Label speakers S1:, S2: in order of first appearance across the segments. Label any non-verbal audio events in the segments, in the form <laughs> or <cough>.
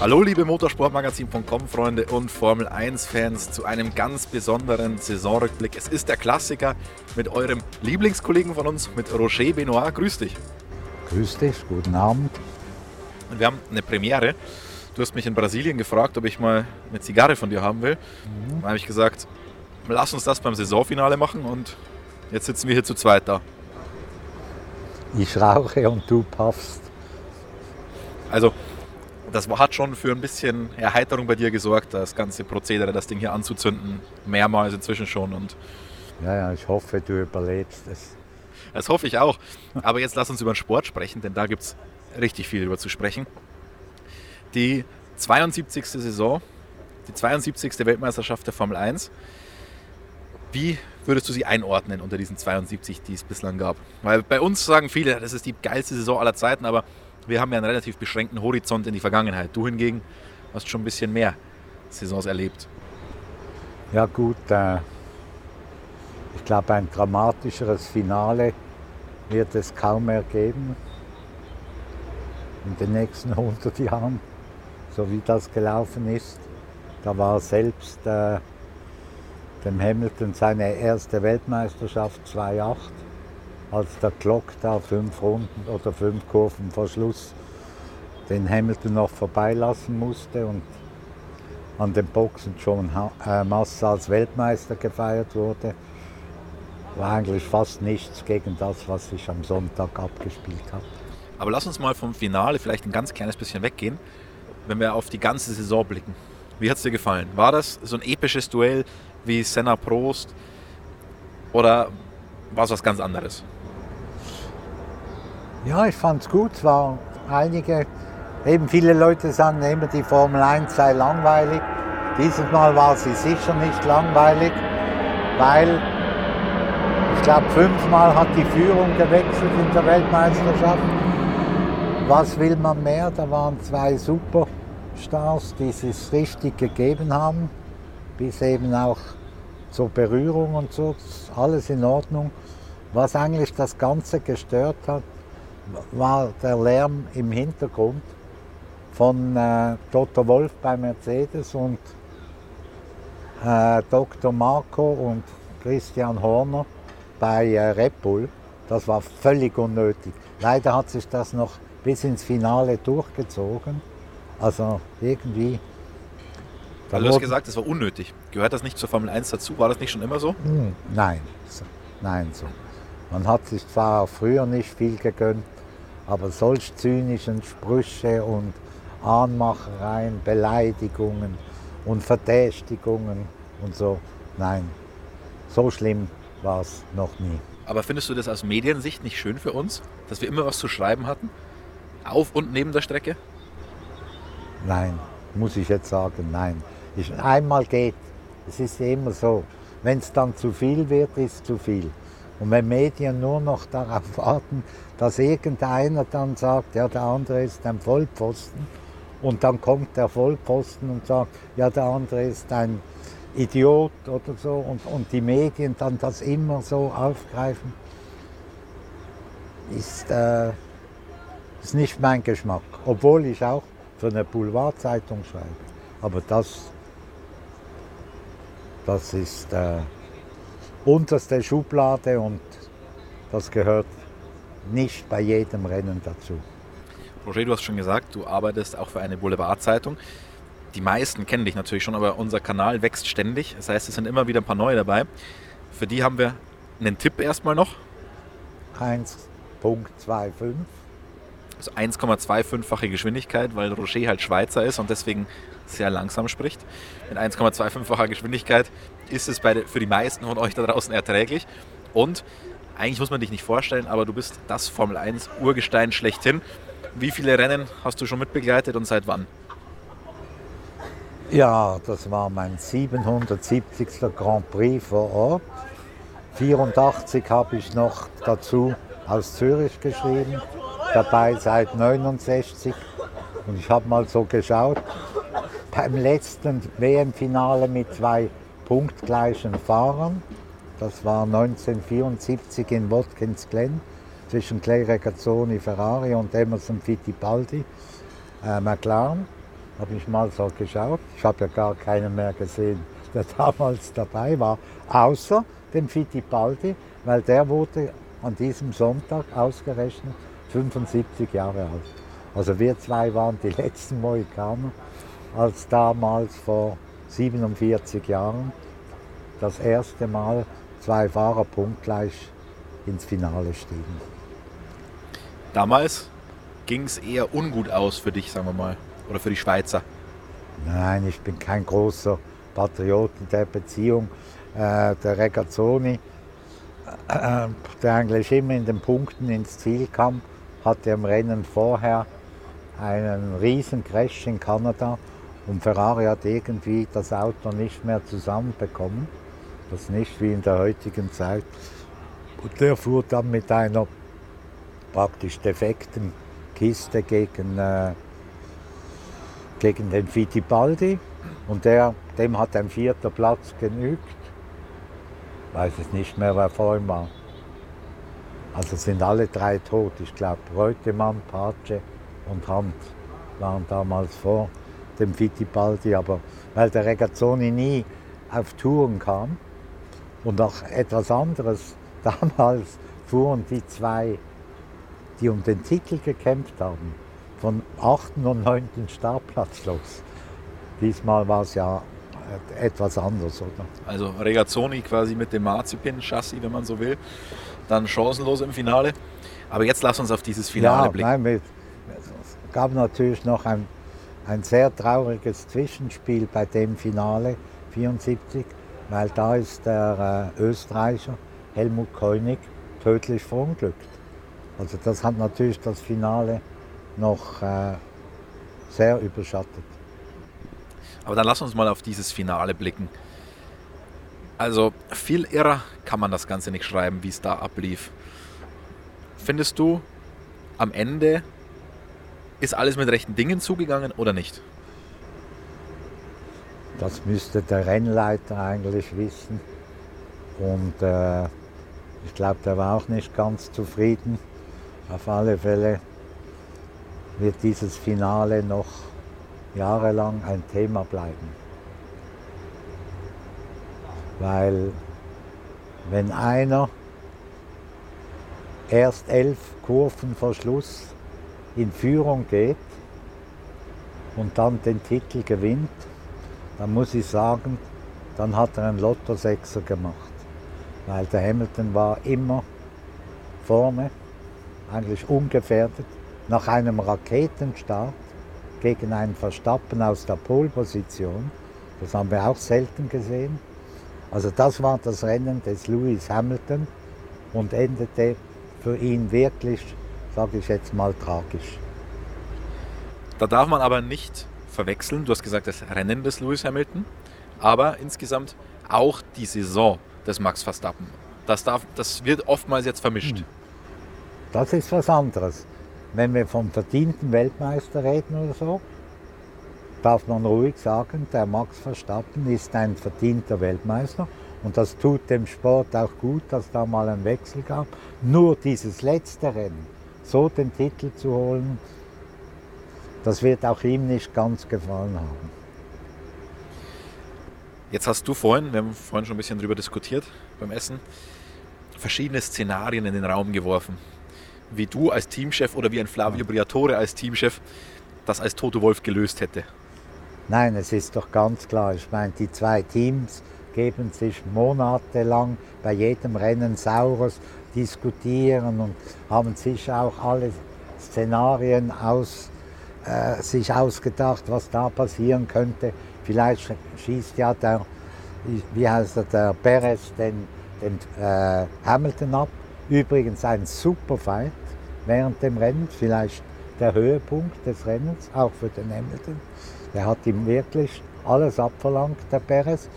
S1: Hallo liebe Motorsportmagazin.com Freunde und Formel 1 Fans zu einem ganz besonderen Saisonrückblick. Es ist der Klassiker mit eurem Lieblingskollegen von uns, mit Roger Benoit. Grüß dich.
S2: Grüß dich, guten Abend.
S1: Und wir haben eine Premiere. Du hast mich in Brasilien gefragt, ob ich mal eine Zigarre von dir haben will. Mhm. Da habe ich gesagt, lass uns das beim Saisonfinale machen und jetzt sitzen wir hier zu zweit da.
S2: Ich rauche und du puffst.
S1: Also das hat schon für ein bisschen Erheiterung bei dir gesorgt, das ganze Prozedere, das Ding hier anzuzünden, mehrmals inzwischen schon. Und
S2: ja, ja, ich hoffe, du überlebst es.
S1: Das hoffe ich auch. Aber jetzt lass uns über den Sport sprechen, denn da gibt es richtig viel über zu sprechen. Die 72. Saison, die 72. Weltmeisterschaft der Formel 1. Wie würdest du sie einordnen unter diesen 72, die es bislang gab? Weil bei uns sagen viele, das ist die geilste Saison aller Zeiten, aber wir haben ja einen relativ beschränkten Horizont in die Vergangenheit. Du hingegen hast schon ein bisschen mehr Saisons erlebt.
S2: Ja gut, äh, ich glaube ein dramatischeres Finale wird es kaum mehr geben in den nächsten 100 Jahren, so wie das gelaufen ist. Da war selbst äh, dem Hamilton seine erste Weltmeisterschaft 2.8 als der Glock da fünf Runden oder fünf Kurven vor Schluss den Hamilton noch vorbeilassen musste und an den Boxen schon äh, Massa als Weltmeister gefeiert wurde, war eigentlich fast nichts gegen das, was sich am Sonntag abgespielt hat.
S1: Aber lass uns mal vom Finale vielleicht ein ganz kleines bisschen weggehen, wenn wir auf die ganze Saison blicken. Wie hat es dir gefallen? War das so ein episches Duell wie Senna Prost oder war es was ganz anderes?
S2: Ja, ich fand es gut. Es waren einige, eben viele Leute sagen immer, die Formel 1 sei langweilig. Dieses Mal war sie sicher nicht langweilig, weil ich glaube, fünfmal hat die Führung gewechselt in der Weltmeisterschaft. Was will man mehr? Da waren zwei Superstars, die es richtig gegeben haben, bis eben auch zur Berührung und so, alles in Ordnung. Was eigentlich das Ganze gestört hat, war der Lärm im Hintergrund von äh, Dr. Wolf bei Mercedes und äh, Dr. Marco und Christian Horner bei äh, Red Bull. Das war völlig unnötig. Leider hat sich das noch bis ins Finale durchgezogen. Also irgendwie.
S1: Weil du hast gesagt, es war unnötig. Gehört das nicht zur Formel 1 dazu? War das nicht schon immer so?
S2: Hm, nein, nein so. Man hat sich zwar früher nicht viel gegönnt, aber solch zynischen Sprüche und Anmachereien, Beleidigungen und Verdächtigungen und so, nein, so schlimm war es noch nie.
S1: Aber findest du das aus Mediensicht nicht schön für uns, dass wir immer was zu schreiben hatten? Auf und neben der Strecke?
S2: Nein, muss ich jetzt sagen, nein. Ich, einmal geht, es ist immer so. Wenn es dann zu viel wird, ist es zu viel. Und wenn Medien nur noch darauf <laughs> warten, dass irgendeiner dann sagt, ja, der andere ist ein Vollpfosten, und dann kommt der Vollpfosten und sagt, ja, der andere ist ein Idiot oder so, und, und die Medien dann das immer so aufgreifen, ist, äh, ist nicht mein Geschmack. Obwohl ich auch für eine Boulevardzeitung schreibe. Aber das, das ist. Äh, unterste Schublade und das gehört nicht bei jedem Rennen dazu.
S1: Roger, du hast schon gesagt, du arbeitest auch für eine Boulevardzeitung. Die meisten kennen dich natürlich schon, aber unser Kanal wächst ständig. Das heißt, es sind immer wieder ein paar neue dabei. Für die haben wir einen Tipp erstmal noch.
S2: 1.25.
S1: Also 1,25-fache Geschwindigkeit, weil Roger halt Schweizer ist und deswegen sehr langsam spricht. Mit 1,25-facher Geschwindigkeit ist es bei, für die meisten von euch da draußen erträglich. Und eigentlich muss man dich nicht vorstellen, aber du bist das Formel 1 Urgestein schlechthin. Wie viele Rennen hast du schon mitbegleitet und seit wann?
S2: Ja, das war mein 770. Grand Prix vor Ort. 84 habe ich noch dazu aus Zürich geschrieben, dabei seit 69. Und ich habe mal so geschaut, beim letzten WM-Finale mit zwei punktgleichen Fahrern. Das war 1974 in Watkins Glen zwischen Clay Regazzoni Ferrari und Emerson Fittipaldi äh, McLaren. habe ich mal so geschaut. Ich habe ja gar keinen mehr gesehen, der <laughs> damals dabei war, außer dem Fittipaldi, weil der wurde an diesem Sonntag ausgerechnet 75 Jahre alt. Also wir zwei waren die <laughs> letzten Mohikaner, als damals vor 47 Jahren das erste Mal zwei Fahrer punktgleich ins Finale stiegen.
S1: Damals ging es eher ungut aus für dich, sagen wir mal, oder für die Schweizer.
S2: Nein, ich bin kein großer Patriot in der Beziehung. Äh, der Regazzoni, äh, der eigentlich immer in den Punkten ins Ziel kam, hatte im Rennen vorher einen riesen Crash in Kanada und Ferrari hat irgendwie das Auto nicht mehr zusammenbekommen. Das nicht wie in der heutigen Zeit. Und der fuhr dann mit einer praktisch defekten Kiste gegen, äh, gegen den Fittipaldi und der, dem hat ein vierter Platz genügt. Weiß es nicht mehr, wer vor ihm war. Also sind alle drei tot. Ich glaube, Reutemann, Pace und Hand waren damals vor dem Fittipaldi. Aber weil der Regazzoni nie auf Touren kam und auch etwas anderes, <laughs> damals fuhren die zwei, die um den Titel gekämpft haben, von 8. und 9. Startplatz los. Diesmal war es ja etwas anders, oder?
S1: Also Regazzoni quasi mit dem Marzipin-Chassis, wenn man so will. Dann chancenlos im Finale. Aber jetzt lass uns auf dieses Finale ja, blicken. Nein, mit,
S2: es gab natürlich noch ein, ein sehr trauriges Zwischenspiel bei dem Finale 74, weil da ist der äh, Österreicher Helmut Koenig tödlich verunglückt. Also das hat natürlich das Finale noch äh, sehr überschattet.
S1: Aber dann lass uns mal auf dieses Finale blicken. Also viel irrer kann man das Ganze nicht schreiben, wie es da ablief. Findest du, am Ende ist alles mit rechten Dingen zugegangen oder nicht?
S2: Das müsste der Rennleiter eigentlich wissen. Und äh, ich glaube, der war auch nicht ganz zufrieden. Auf alle Fälle wird dieses Finale noch jahrelang ein Thema bleiben. Weil wenn einer erst elf Kurven vor Schluss in Führung geht und dann den Titel gewinnt, dann muss ich sagen, dann hat er einen Lotto-Sechser gemacht. Weil der Hamilton war immer vorne, eigentlich ungefährdet, nach einem Raketenstart gegen einen Verstappen aus der Polposition. Das haben wir auch selten gesehen. Also das war das Rennen des Lewis Hamilton und endete für ihn wirklich, sage ich jetzt mal, tragisch.
S1: Da darf man aber nicht verwechseln, du hast gesagt, das Rennen des Lewis Hamilton, aber insgesamt auch die Saison des Max Verstappen. Das, darf, das wird oftmals jetzt vermischt. Hm.
S2: Das ist was anderes. Wenn wir vom verdienten Weltmeister reden oder so, darf man ruhig sagen, der Max Verstappen ist ein verdienter Weltmeister. Und das tut dem Sport auch gut, dass da mal ein Wechsel gab. Nur dieses letzte Rennen, so den Titel zu holen, das wird auch ihm nicht ganz gefallen haben.
S1: Jetzt hast du vorhin, wir haben vorhin schon ein bisschen darüber diskutiert beim Essen, verschiedene Szenarien in den Raum geworfen wie du als Teamchef oder wie ein Flavio Briatore als Teamchef das als Toto Wolf gelöst hätte?
S2: Nein, es ist doch ganz klar. Ich meine, die zwei Teams geben sich monatelang bei jedem Rennen Saures diskutieren und haben sich auch alle Szenarien aus, äh, sich ausgedacht, was da passieren könnte. Vielleicht schießt ja der, wie heißt er, der Perez den, den äh, Hamilton ab. Übrigens ein super Fight während dem Rennen, vielleicht der Höhepunkt des Rennens, auch für den Hamilton. Der hat ihm wirklich alles abverlangt, der Perez.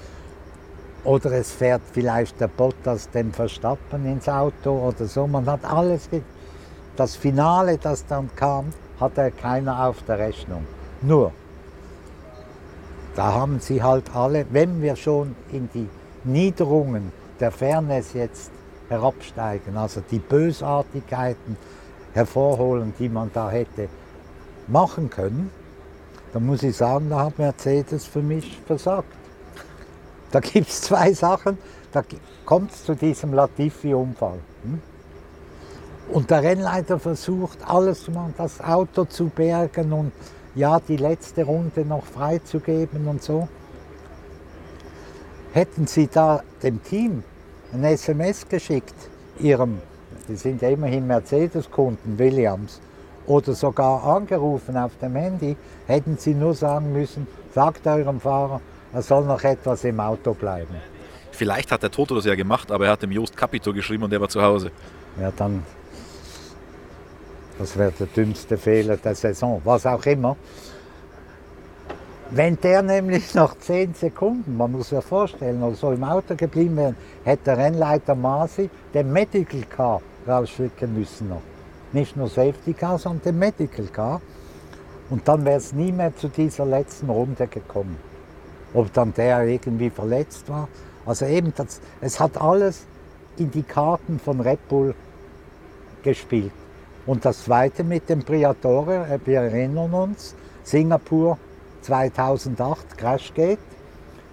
S2: Oder es fährt vielleicht der Bottas dem Verstappen ins Auto oder so. Man hat alles. Das Finale, das dann kam, hatte keiner auf der Rechnung. Nur, da haben sie halt alle, wenn wir schon in die Niederungen der Fairness jetzt herabsteigen, also die Bösartigkeiten hervorholen, die man da hätte machen können, Da muss ich sagen, da hat Mercedes für mich versagt. Da gibt es zwei Sachen. Da kommt es zu diesem Latifi-Unfall. Hm? Und der Rennleiter versucht, alles zu machen, das Auto zu bergen und ja, die letzte Runde noch freizugeben und so. Hätten Sie da dem Team ein SMS geschickt, Ihrem, die sind ja immerhin Mercedes-Kunden, Williams, oder sogar angerufen auf dem Handy, hätten Sie nur sagen müssen, sagt eurem Fahrer, er soll noch etwas im Auto bleiben.
S1: Vielleicht hat der Toto das ja gemacht, aber er hat dem Jost Capito geschrieben und er war zu Hause.
S2: Ja, dann, das wäre der dümmste Fehler der Saison, was auch immer. Wenn der nämlich <laughs> nach 10 Sekunden, man muss sich vorstellen, oder so im Auto geblieben wäre, hätte der Rennleiter Masi den Medical Car rausschicken müssen noch. Nicht nur Safety Car, sondern den Medical Car. Und dann wäre es nie mehr zu dieser letzten Runde gekommen. Ob dann der irgendwie verletzt war. Also eben, das, es hat alles in die Karten von Red Bull gespielt. Und das Zweite mit dem Briatore, äh, wir erinnern uns, Singapur 2008 Crashgate.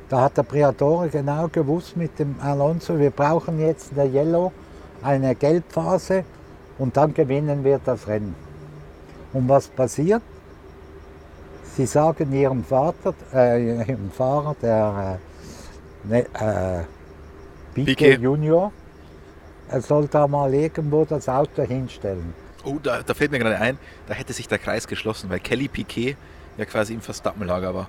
S2: Da hat der Briatore genau gewusst mit dem Alonso, wir brauchen jetzt in der Yellow eine Gelbphase und dann gewinnen wir das Rennen. Und was passiert? Sie sagen ihrem Vater, äh, ihrem Fahrer, der äh, ne, äh, Piquet Junior, er soll da mal irgendwo das Auto hinstellen.
S1: Oh, da, da fällt mir gerade ein, da hätte sich der Kreis geschlossen, weil Kelly Piquet ja quasi im Verstappenlager war.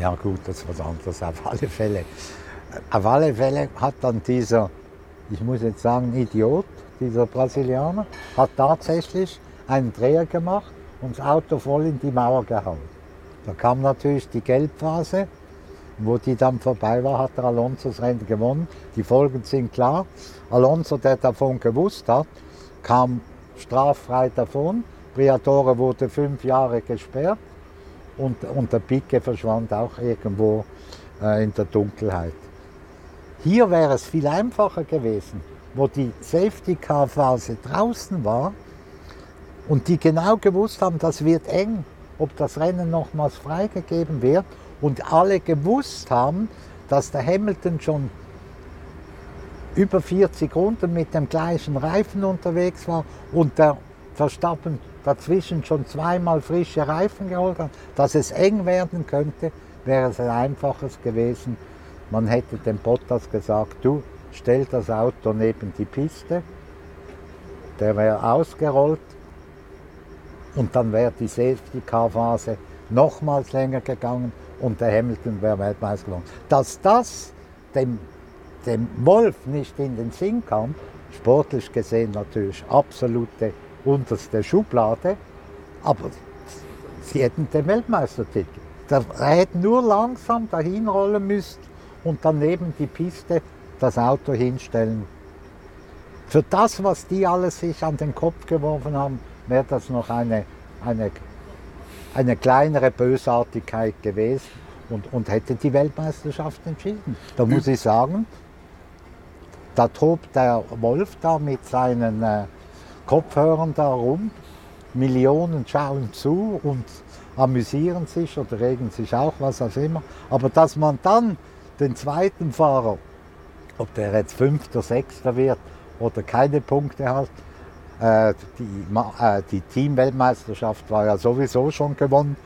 S2: Ja gut, das war anderes auf alle Fälle. Auf alle Fälle hat dann dieser, ich muss jetzt sagen, Idiot, dieser Brasilianer, hat tatsächlich einen Dreher gemacht und das Auto voll in die Mauer gehauen. Da kam natürlich die Gelbphase, wo die dann vorbei war, hat der Alonso das Rennen gewonnen. Die Folgen sind klar. Alonso, der davon gewusst hat, kam straffrei davon. Briatore wurde fünf Jahre gesperrt und, und der Picke verschwand auch irgendwo äh, in der Dunkelheit. Hier wäre es viel einfacher gewesen, wo die Safety-Car-Phase draußen war und die genau gewusst haben, das wird eng, ob das Rennen nochmals freigegeben wird. Und alle gewusst haben, dass der Hamilton schon über 40 Runden mit dem gleichen Reifen unterwegs war und der Verstappen dazwischen schon zweimal frische Reifen geholt hat, dass es eng werden könnte, wäre es ein einfaches gewesen. Man hätte dem Bottas gesagt, du stell das Auto neben die Piste, der wäre ausgerollt und dann wäre die Safety Car Phase nochmals länger gegangen und der Hamilton wäre Weltmeister geworden. Dass das dem, dem Wolf nicht in den Sinn kam, sportlich gesehen natürlich absolute unterste Schublade, aber sie hätten den Weltmeistertitel. Da hätten nur langsam dahin rollen müssen und daneben die Piste das Auto hinstellen. Für das, was die alles sich an den Kopf geworfen haben, wäre das noch eine, eine, eine kleinere Bösartigkeit gewesen und, und hätte die Weltmeisterschaft entschieden. Da muss ich sagen, da tobt der Wolf da mit seinen äh, Kopfhörern da rum. Millionen schauen zu und amüsieren sich oder regen sich auch, was auch immer. Aber dass man dann den zweiten Fahrer, ob der jetzt Fünfter, Sechster wird oder keine Punkte hat, die, äh, die Teamweltmeisterschaft war ja sowieso schon gewonnen,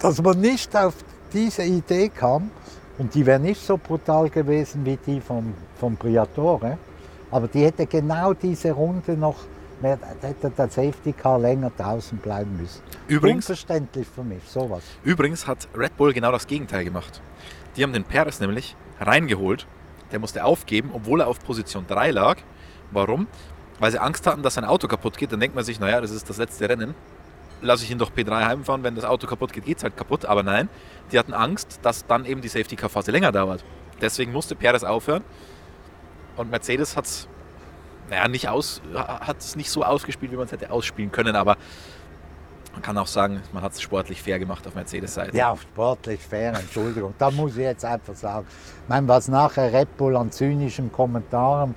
S2: dass man nicht auf diese Idee kam, und die wäre nicht so brutal gewesen wie die vom, vom Briatore, aber die hätte genau diese Runde noch, hätte der Safety Car länger draußen bleiben müssen.
S1: Übrigens,
S2: Unverständlich für mich, sowas.
S1: Übrigens hat Red Bull genau das Gegenteil gemacht. Die haben den Perez nämlich reingeholt. Der musste aufgeben, obwohl er auf Position 3 lag. Warum? Weil sie Angst hatten, dass sein Auto kaputt geht. Dann denkt man sich, naja, das ist das letzte Rennen. Lasse ich ihn doch P3 heimfahren, wenn das Auto kaputt geht, geht es halt kaputt. Aber nein, die hatten Angst, dass dann eben die Safety-Car-Phase länger dauert. Deswegen musste Perez aufhören. Und Mercedes hat es naja, nicht, nicht so ausgespielt, wie man es hätte ausspielen können, aber man kann auch sagen, man hat es sportlich fair gemacht auf Mercedes-Seite.
S2: Ja, sportlich fair, Entschuldigung. da muss ich jetzt einfach sagen. Ich meine, was nachher Red Bull an zynischen Kommentaren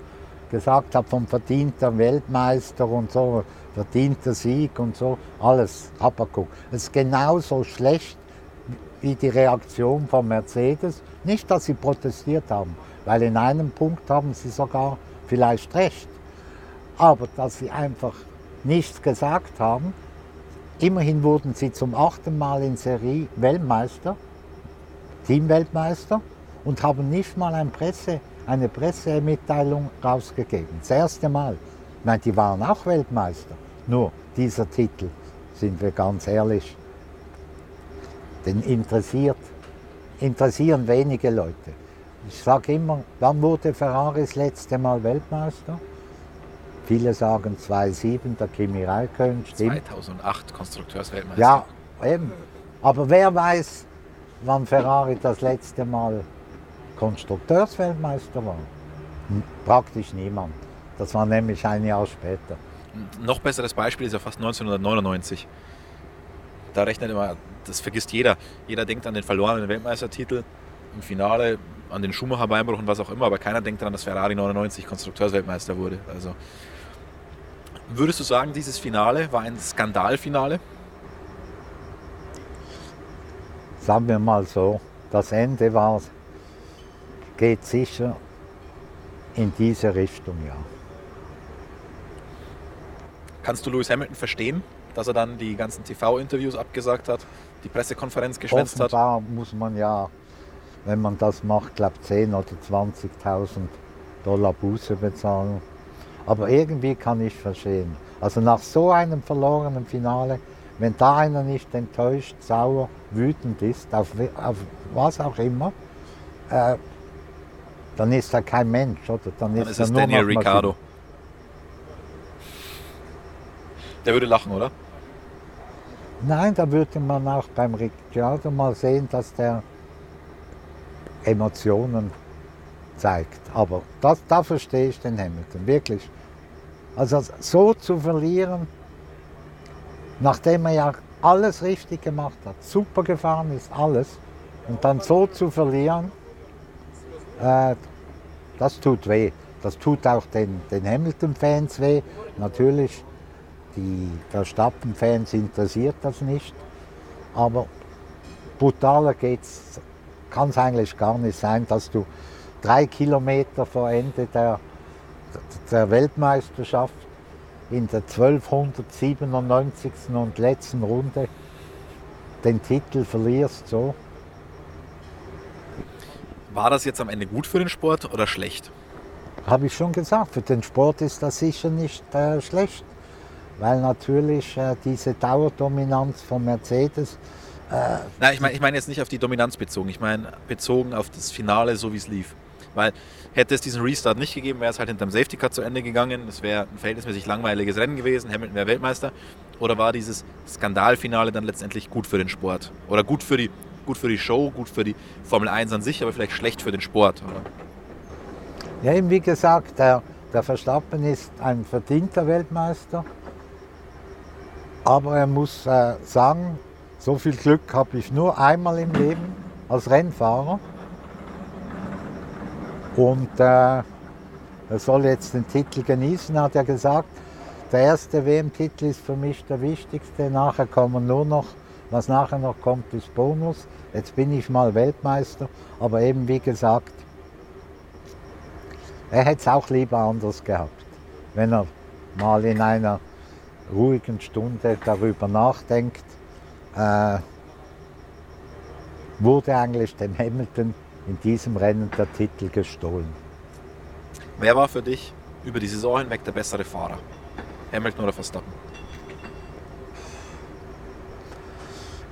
S2: gesagt hat vom verdienten Weltmeister und so, verdienter Sieg und so, alles abgeguckt. Es ist genauso schlecht wie die Reaktion von Mercedes. Nicht, dass sie protestiert haben, weil in einem Punkt haben sie sogar vielleicht recht. Aber dass sie einfach nichts gesagt haben. Immerhin wurden sie zum achten Mal in Serie Weltmeister, Teamweltmeister und haben nicht mal ein Presse, eine Pressemitteilung rausgegeben. Das erste Mal. Ich meine, die waren auch Weltmeister. Nur dieser Titel, sind wir ganz ehrlich, den interessiert, interessieren wenige Leute. Ich sage immer, wann wurde Ferrari das letzte Mal Weltmeister? Viele sagen 2007, der Kimi Räikkönen,
S1: stimmt. 2008 Konstrukteursweltmeister.
S2: Ja, eben. Aber wer weiß, wann Ferrari das letzte Mal Konstrukteursweltmeister war? Praktisch niemand. Das war nämlich ein Jahr später.
S1: Ein noch besseres Beispiel ist ja fast 1999. Da rechnet immer, das vergisst jeder. Jeder denkt an den verlorenen Weltmeistertitel im Finale, an den Schumacher-Beinbruch und was auch immer, aber keiner denkt daran, dass Ferrari 99 Konstrukteursweltmeister wurde. Also Würdest du sagen, dieses Finale war ein Skandalfinale?
S2: Sagen wir mal so, das Ende war, geht sicher in diese Richtung, ja.
S1: Kannst du Lewis Hamilton verstehen, dass er dann die ganzen TV-Interviews abgesagt hat, die Pressekonferenz geschwänzt hat?
S2: Offenbar muss man ja, wenn man das macht, glaube 10.000 oder 20.000 Dollar Buße bezahlen. Aber irgendwie kann ich verstehen. Also nach so einem verlorenen Finale, wenn da einer nicht enttäuscht, sauer, wütend ist, auf, auf was auch immer, äh, dann ist er kein Mensch, oder?
S1: Dann, dann ist, ist es Daniel Ricciardo. Der würde lachen, oder?
S2: Nein, da würde man auch beim Ricciardo mal sehen, dass der Emotionen zeigt. Aber das, da verstehe ich den Hamilton, wirklich. Also so zu verlieren, nachdem er ja alles richtig gemacht hat, super gefahren ist, alles, und dann so zu verlieren, äh, das tut weh. Das tut auch den, den Hamilton-Fans weh. Natürlich, die Verstappen-Fans interessiert das nicht. Aber brutaler kann es eigentlich gar nicht sein, dass du drei Kilometer vor Ende der der Weltmeisterschaft in der 1297. und letzten Runde den Titel verlierst. So.
S1: War das jetzt am Ende gut für den Sport oder schlecht?
S2: Habe ich schon gesagt, für den Sport ist das sicher nicht äh, schlecht, weil natürlich äh, diese Dauerdominanz von Mercedes.
S1: Äh, Nein, ich meine ich mein jetzt nicht auf die Dominanz bezogen, ich meine bezogen auf das Finale, so wie es lief. Weil hätte es diesen Restart nicht gegeben, wäre es halt hinterm Safety Car zu Ende gegangen. Es wäre ein verhältnismäßig langweiliges Rennen gewesen. Hamilton wäre Weltmeister. Oder war dieses Skandalfinale dann letztendlich gut für den Sport? Oder gut für die, gut für die Show, gut für die Formel 1 an sich, aber vielleicht schlecht für den Sport? Oder?
S2: Ja, eben wie gesagt, der, der Verstappen ist ein verdienter Weltmeister. Aber er muss äh, sagen, so viel Glück habe ich nur einmal im Leben als Rennfahrer. Und äh, er soll jetzt den Titel genießen, hat er gesagt. Der erste WM-Titel ist für mich der wichtigste. Nachher kommen nur noch, was nachher noch kommt, ist Bonus. Jetzt bin ich mal Weltmeister, aber eben wie gesagt, er hätte es auch lieber anders gehabt, wenn er mal in einer ruhigen Stunde darüber nachdenkt. Äh, wurde eigentlich dem Hamilton in diesem Rennen der Titel gestohlen.
S1: Wer war für dich über die Saison hinweg der bessere Fahrer? Hamilton oder Verstappen?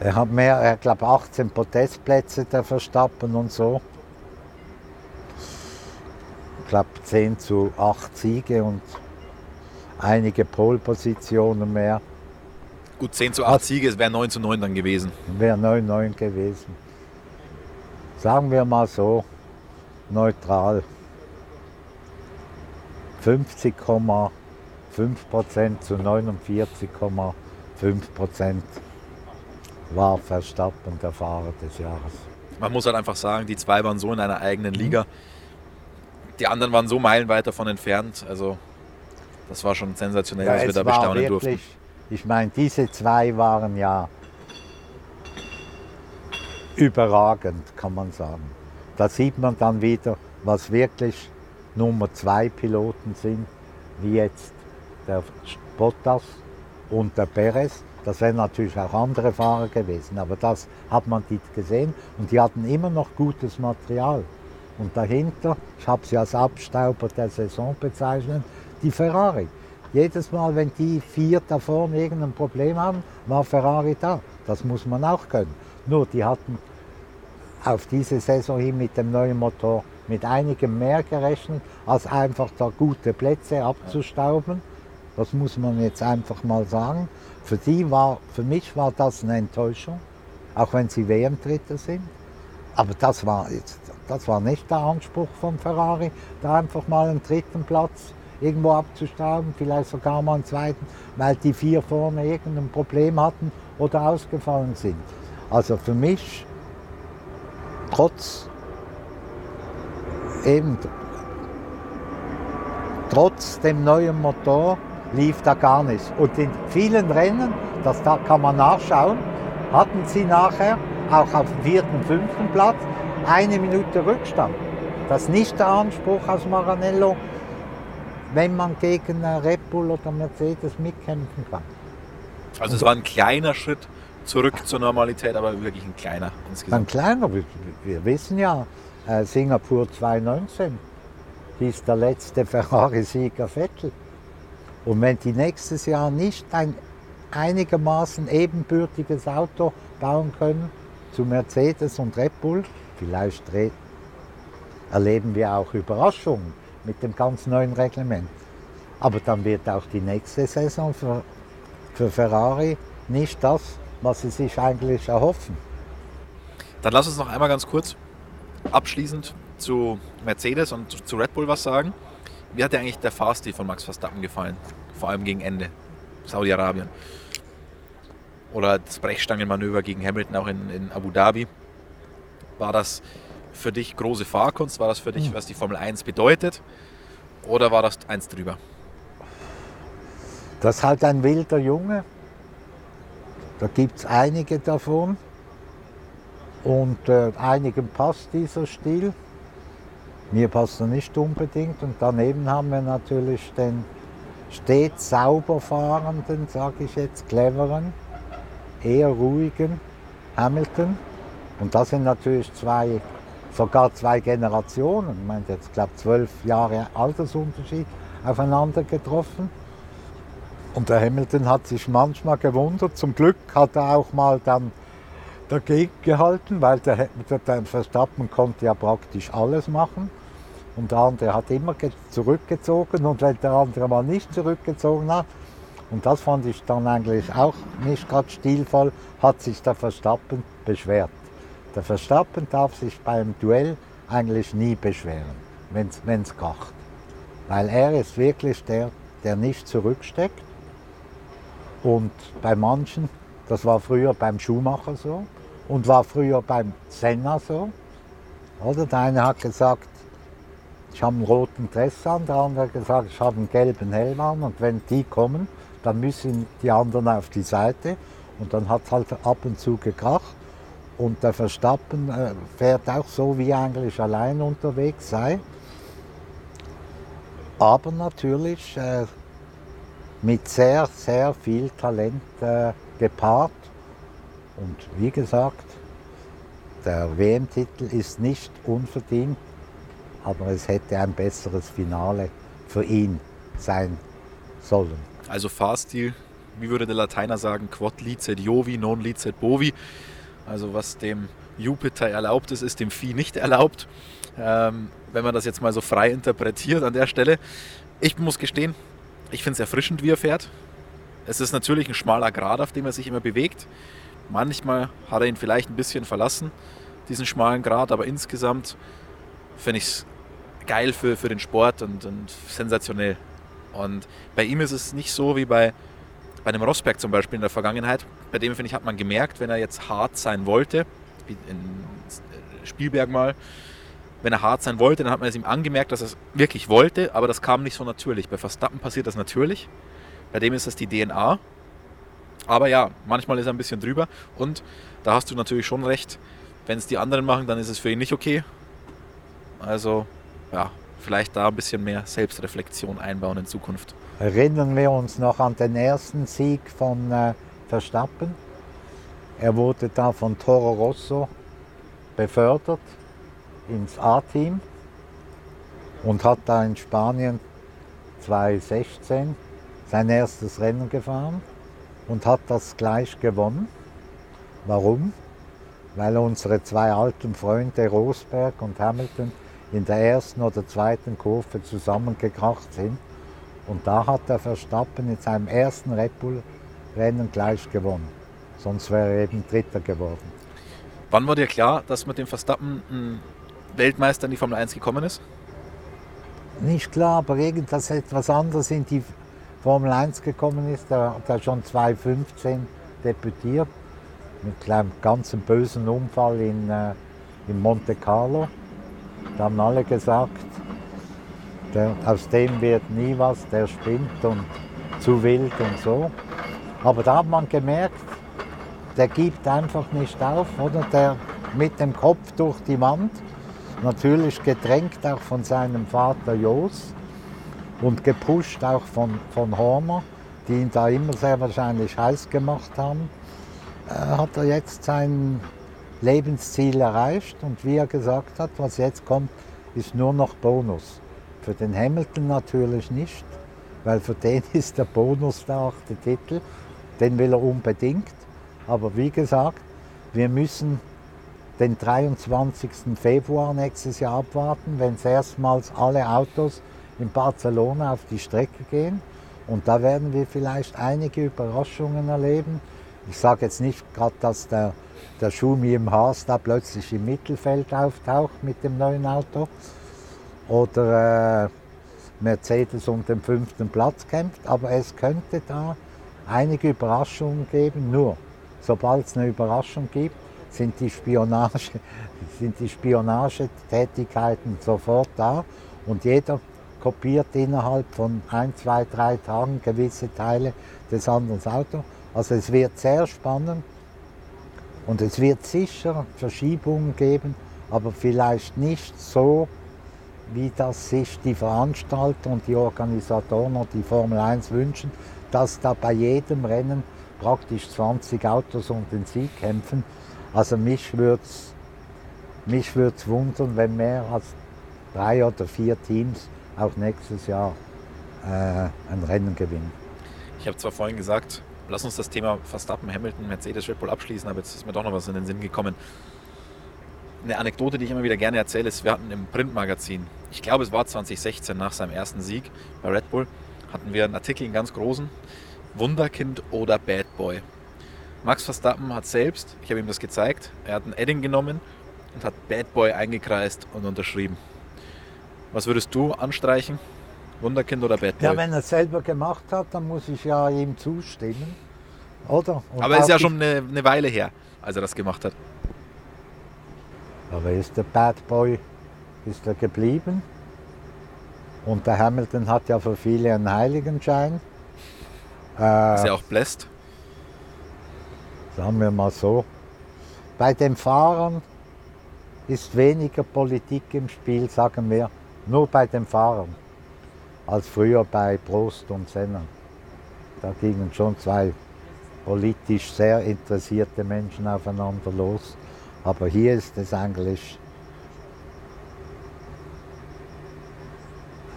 S2: Er hat mehr, er glaube 18 Podestplätze der Verstappen und so. Ich glaube 10 zu 8 Siege und einige Polpositionen mehr.
S1: Gut, 10 zu 8 Siege, es wäre 9 zu 9 dann gewesen.
S2: Wäre 9-9 gewesen sagen wir mal so, neutral. 50,5% zu 49,5% war Verstappen der Fahrer des Jahres.
S1: Man muss halt einfach sagen, die zwei waren so in einer eigenen Liga. Die anderen waren so meilenweit davon entfernt. Also Das war schon sensationell,
S2: Ja,
S1: dass wir da bestaunen
S2: wirklich,
S1: durften.
S2: Ich meine, diese zwei waren ja überragend, kann man sagen. Da sieht man dann wieder, was wirklich Nummer zwei Piloten sind, wie jetzt der Bottas und der Perez. Das wären natürlich auch andere Fahrer gewesen, aber das hat man gesehen und die hatten immer noch gutes Material. Und dahinter, ich habe sie als Abstauber der Saison bezeichnet, die Ferrari. Jedes Mal, wenn die vier da vorne irgendein Problem haben, war Ferrari da. Das muss man auch können. Nur die hatten auf diese Saison hin mit dem neuen Motor mit einigem mehr gerechnet, als einfach da gute Plätze abzustauben. Das muss man jetzt einfach mal sagen. Für die war, für mich war das eine Enttäuschung, auch wenn sie WM-Dritter sind. Aber das war, jetzt, das war nicht der Anspruch von Ferrari, da einfach mal einen dritten Platz irgendwo abzustauben, vielleicht sogar mal einen zweiten, weil die vier vorne irgendein Problem hatten oder ausgefallen sind. Also für mich, trotz eben trotz dem neuen Motor lief da gar nichts. Und in vielen Rennen, das da kann man nachschauen, hatten sie nachher auch auf dem vierten, fünften Platz eine Minute Rückstand. Das ist nicht der Anspruch aus Maranello, wenn man gegen äh, Red Bull oder Mercedes mitkämpfen kann.
S1: Also es war ein kleiner Schritt zurück zur Normalität, aber wirklich ein kleiner
S2: Ein
S1: insgesamt.
S2: kleiner, wir, wir wissen ja, äh, Singapur 2019 hieß der letzte <laughs> Ferrari-Sieger Vettel. Und wenn die nächstes Jahr nicht ein einigermaßen ebenbürtiges Auto bauen können zu Mercedes und Red Bull, vielleicht erleben wir auch Überraschungen mit dem ganz neuen Reglement. Aber dann wird auch die nächste Saison für, für Ferrari nicht das, was sie sich eigentlich erhoffen.
S1: Dann lass uns noch einmal ganz kurz abschließend zu Mercedes und zu Red Bull was sagen. Wie hat dir eigentlich der Fahrstil von Max Verstappen gefallen? Vor allem gegen Ende. Saudi-Arabien. Oder das Brechstangenmanöver gegen Hamilton auch in, in Abu Dhabi. War das für dich große Fahrkunst? War das für dich, was die Formel 1 bedeutet? Oder war das eins drüber?
S2: Das ist halt ein wilder Junge. Da gibt es einige davon. Und äh, einigen passt dieser Stil. Mir passt er nicht unbedingt. Und daneben haben wir natürlich den stets sauber fahrenden, sage ich jetzt, cleveren, eher ruhigen Hamilton. Und das sind natürlich zwei, sogar zwei Generationen. Ich meine, jetzt glaube zwölf Jahre Altersunterschied aufeinander getroffen. Und der Hamilton hat sich manchmal gewundert. Zum Glück hat er auch mal dann dagegen gehalten, weil der, der, Verstappen konnte ja praktisch alles machen. Und der andere hat immer ge- zurückgezogen und wenn der andere mal nicht zurückgezogen hat, und das fand ich dann eigentlich auch nicht gerade stilvoll, hat sich der Verstappen beschwert. Der Verstappen darf sich beim Duell eigentlich nie beschweren, wenn es kracht. Weil er ist wirklich der, der nicht zurücksteckt. Und bei manchen, das war früher beim Schumacher so und war früher beim Senna so. Oder der eine hat gesagt, ich habe einen roten Dress an, der andere hat gesagt, ich habe einen gelben Helm an und wenn die kommen, dann müssen die anderen auf die Seite und dann hat es halt ab und zu gekracht. Und der Verstappen äh, fährt auch so, wie er eigentlich allein unterwegs sei. Aber natürlich äh, mit sehr, sehr viel Talent äh, gepaart. Und wie gesagt, der WM-Titel ist nicht unverdient, aber es hätte ein besseres Finale für ihn sein sollen.
S1: Also Fahrstil, wie würde der Lateiner sagen, quod licet Jovi, non licet bovi. Also was dem Jupiter erlaubt ist, ist dem Vieh nicht erlaubt. Ähm, wenn man das jetzt mal so frei interpretiert an der Stelle. Ich muss gestehen, ich finde es erfrischend, wie er fährt. Es ist natürlich ein schmaler Grat, auf dem er sich immer bewegt. Manchmal hat er ihn vielleicht ein bisschen verlassen, diesen schmalen Grat, aber insgesamt finde ich es geil für, für den Sport und, und sensationell. Und bei ihm ist es nicht so wie bei, bei einem Rosberg zum Beispiel in der Vergangenheit. Bei dem, finde ich, hat man gemerkt, wenn er jetzt hart sein wollte, wie in Spielberg mal, wenn er hart sein wollte, dann hat man es ihm angemerkt, dass er es wirklich wollte, aber das kam nicht so natürlich. Bei Verstappen passiert das natürlich. Bei dem ist das die DNA. Aber ja, manchmal ist er ein bisschen drüber. Und da hast du natürlich schon recht. Wenn es die anderen machen, dann ist es für ihn nicht okay. Also, ja, vielleicht da ein bisschen mehr Selbstreflexion einbauen in Zukunft.
S2: Erinnern wir uns noch an den ersten Sieg von äh, Verstappen. Er wurde da von Toro Rosso befördert ins A-Team und hat da in Spanien 2016 sein erstes Rennen gefahren und hat das gleich gewonnen. Warum? Weil unsere zwei alten Freunde Rosberg und Hamilton in der ersten oder zweiten Kurve zusammengekracht sind. Und da hat der Verstappen in seinem ersten Red Bull-Rennen gleich gewonnen. Sonst wäre er eben Dritter geworden.
S1: Wann war dir klar, dass mit dem Verstappen ein Weltmeister in die Formel 1 gekommen ist?
S2: Nicht klar, aber irgendwas etwas anderes in die Formel 1 gekommen ist, der, der schon 2015 debütiert, mit einem ganz bösen Unfall in, äh, in Monte Carlo. Da haben alle gesagt, der, aus dem wird nie was, der spinnt und zu wild und so. Aber da hat man gemerkt, der gibt einfach nicht auf, oder? Der mit dem Kopf durch die Wand Natürlich gedrängt auch von seinem Vater Jos und gepusht auch von, von Horner, die ihn da immer sehr wahrscheinlich heiß gemacht haben, äh, hat er jetzt sein Lebensziel erreicht und wie er gesagt hat, was jetzt kommt, ist nur noch Bonus. Für den Hamilton natürlich nicht, weil für den <laughs> ist der Bonus der achte Titel, den will er unbedingt. Aber wie gesagt, wir müssen den 23. Februar nächstes Jahr abwarten, wenn erstmals alle Autos in Barcelona auf die Strecke gehen. Und da werden wir vielleicht einige Überraschungen erleben. Ich sage jetzt nicht gerade, dass der, der Schumi im Haas da plötzlich im Mittelfeld auftaucht mit dem neuen Auto oder äh, Mercedes um den fünften Platz kämpft, aber es könnte da einige Überraschungen geben. Nur, sobald es eine Überraschung gibt, sind die, Spionage, <laughs> sind die Spionagetätigkeiten sofort da und jeder kopiert innerhalb von ein, zwei, drei Tagen gewisse Teile des anderen Autos. Also es wird sehr spannend und es wird sicher Verschiebungen geben, aber vielleicht nicht so, wie das sich die Veranstalter und die Organisatoren und die Formel 1 wünschen, dass da bei jedem Rennen praktisch 20 Autos um den Sieg kämpfen, also mich würde es mich wundern, wenn mehr als drei oder vier Teams auch nächstes Jahr äh, ein Rennen gewinnen.
S1: Ich habe zwar vorhin gesagt, lass uns das Thema Verstappen, Hamilton, Mercedes, Red Bull abschließen, aber jetzt ist mir doch noch was in den Sinn gekommen. Eine Anekdote, die ich immer wieder gerne erzähle, ist, wir hatten im Printmagazin, ich glaube es war 2016 nach seinem ersten Sieg bei Red Bull, hatten wir einen Artikel in ganz großen, Wunderkind oder Bad Boy. Max Verstappen hat selbst, ich habe ihm das gezeigt, er hat ein Edding genommen und hat Bad Boy eingekreist und unterschrieben. Was würdest du anstreichen? Wunderkind oder Bad Boy?
S2: Ja, wenn er es selber gemacht hat, dann muss ich ja ihm zustimmen. Oder?
S1: Und Aber es ist ja schon eine, eine, Weile her, als er das gemacht hat.
S2: Aber ist der Bad Boy ist er geblieben? Und der Hamilton hat ja für viele einen Heiligenschein.
S1: Äh, ist er auch bläst?
S2: sagen wir mal so. Bei den Fahrern ist weniger Politik im Spiel, sagen wir, nur bei den Fahrern, als früher bei Prost und Senna. Da gingen schon zwei politisch sehr interessierte Menschen aufeinander los. Aber hier ist es eigentlich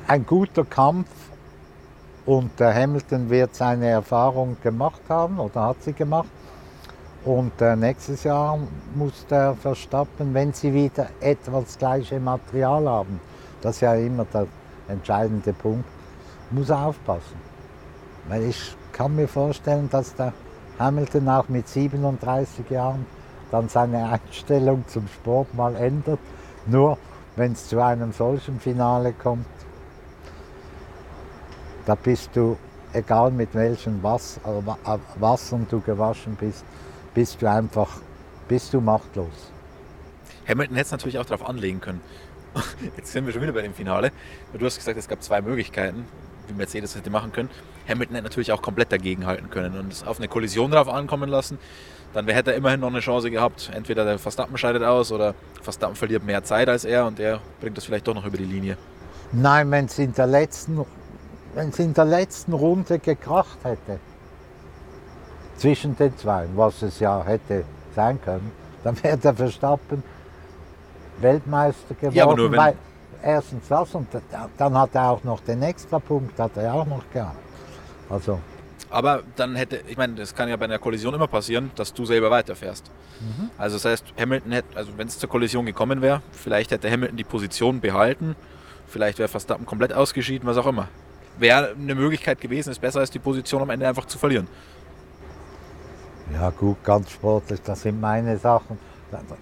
S2: ein guter Kampf und der Hamilton wird seine Erfahrung gemacht haben oder hat sie gemacht. Und äh, nächstes Jahr muss der Verstappen, wenn sie wieder etwa das gleiche Material haben, das ist ja immer der entscheidende Punkt, muss er aufpassen. Weil ich kann mir vorstellen, dass der Hamilton auch mit 37 Jahren dann seine Einstellung zum Sport mal ändert. Nur wenn es zu einem solchen Finale kommt, da bist du, egal mit welchen Wasser, äh, Wassern du gewaschen bist, bist du einfach, bist du machtlos.
S1: Hamilton hätte es natürlich auch darauf anlegen können. Jetzt sind wir schon wieder bei dem Finale. Du hast gesagt, es gab zwei Möglichkeiten, wie Mercedes hätte machen können. Hamilton hätte natürlich auch komplett dagegenhalten können und es auf eine Kollision drauf ankommen lassen. Dann hätte er immerhin noch eine Chance gehabt. Entweder der Verstappen scheidet aus oder Verstappen verliert mehr Zeit als er und er bringt das vielleicht doch noch über die Linie.
S2: Nein, wenn es in der letzten, wenn es in der letzten Runde gekracht hätte, zwischen den zwei, was es ja hätte sein können, dann <laughs> wäre der Verstappen Weltmeister geworden. Ja, aber nur wenn erstens das und dann hat er auch noch den extra Punkt, hat er auch noch gehabt. Also.
S1: Aber dann hätte, ich meine, das kann ja bei einer Kollision immer passieren, dass du selber weiterfährst. Mhm. Also das heißt, Hamilton hätte, also wenn es zur Kollision gekommen wäre, vielleicht hätte Hamilton die Position behalten, vielleicht wäre Verstappen komplett ausgeschieden, was auch immer. Wäre eine Möglichkeit gewesen, ist besser als die Position am Ende einfach zu verlieren.
S2: Ja gut, ganz sportlich, das sind meine Sachen.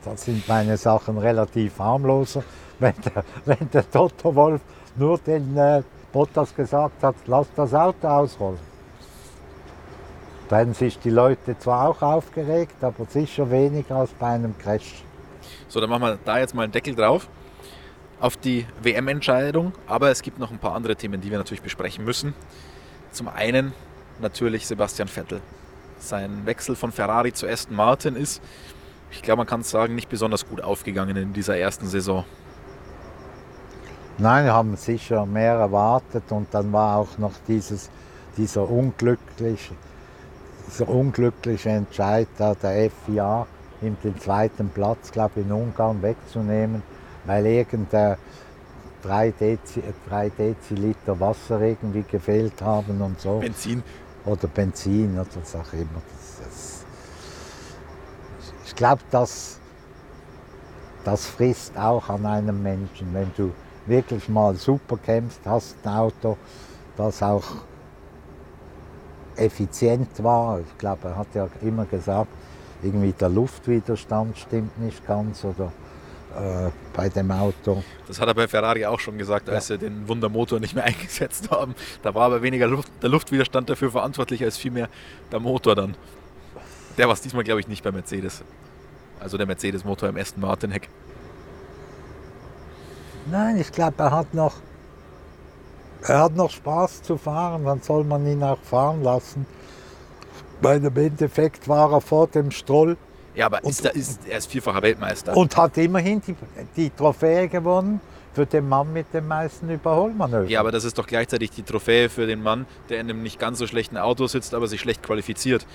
S2: Das sind meine Sachen relativ harmloser. <laughs> Wenn der, wenn der Toto Wolf nur den äh, Bottas gesagt hat, lass das Auto ausrollen. Dann sich die Leute zwar auch aufgeregt, aber sicher weniger als bei einem Crash.
S1: So, dann machen wir da jetzt mal einen Deckel drauf auf die WM-Entscheidung. Aber es gibt noch ein paar andere Themen, die wir natürlich besprechen müssen. Zum einen natürlich Sebastian Vettel. Sein Wechsel von Ferrari zu Aston Martin ist ich glaube, man kann es sagen, nicht besonders gut aufgegangen in dieser ersten Saison.
S2: Nein, wir haben sicher mehr erwartet und dann war auch noch dieses, dieser, unglückliche, dieser unglückliche Entscheid der FIA, ihm den zweiten Platz, glaube ich, in Ungarn wegzunehmen, weil irgendein 3 Dezi, 3 Deziliter Wasser irgendwie gefehlt haben und so.
S1: Benzin.
S2: Oder Benzin oder was auch immer. Ich glaube, das, das frisst auch an einem Menschen, wenn du wirklich mal super kämpfst, hast ein Auto, das auch effizient war. Ich glaube, er hat ja immer gesagt, irgendwie der Luftwiderstand stimmt nicht ganz oder äh, bei dem Auto.
S1: Das hat er bei Ferrari auch schon gesagt, als ja. sie den Wundermotor nicht mehr <laughs> eingesetzt haben. Da war aber weniger Luft, der Luftwiderstand dafür verantwortlich als vielmehr der Motor dann. Der war es diesmal, glaube ich, nicht bei Mercedes. Also der Mercedes-Motor im Aston Martin-Heck.
S2: Nein, ich glaube, er hat noch er hat noch Spaß zu fahren, dann soll man ihn auch fahren lassen. Weil im Endeffekt war er vor dem Stroll.
S1: Ja, aber ist, und, ist, er ist vierfacher Weltmeister.
S2: Und hat immerhin die, die Trophäe gewonnen für den Mann mit den meisten Überholmanövern.
S1: Ja, aber das ist doch gleichzeitig die Trophäe für den Mann, der in einem nicht ganz so schlechten Auto sitzt, aber sich schlecht qualifiziert.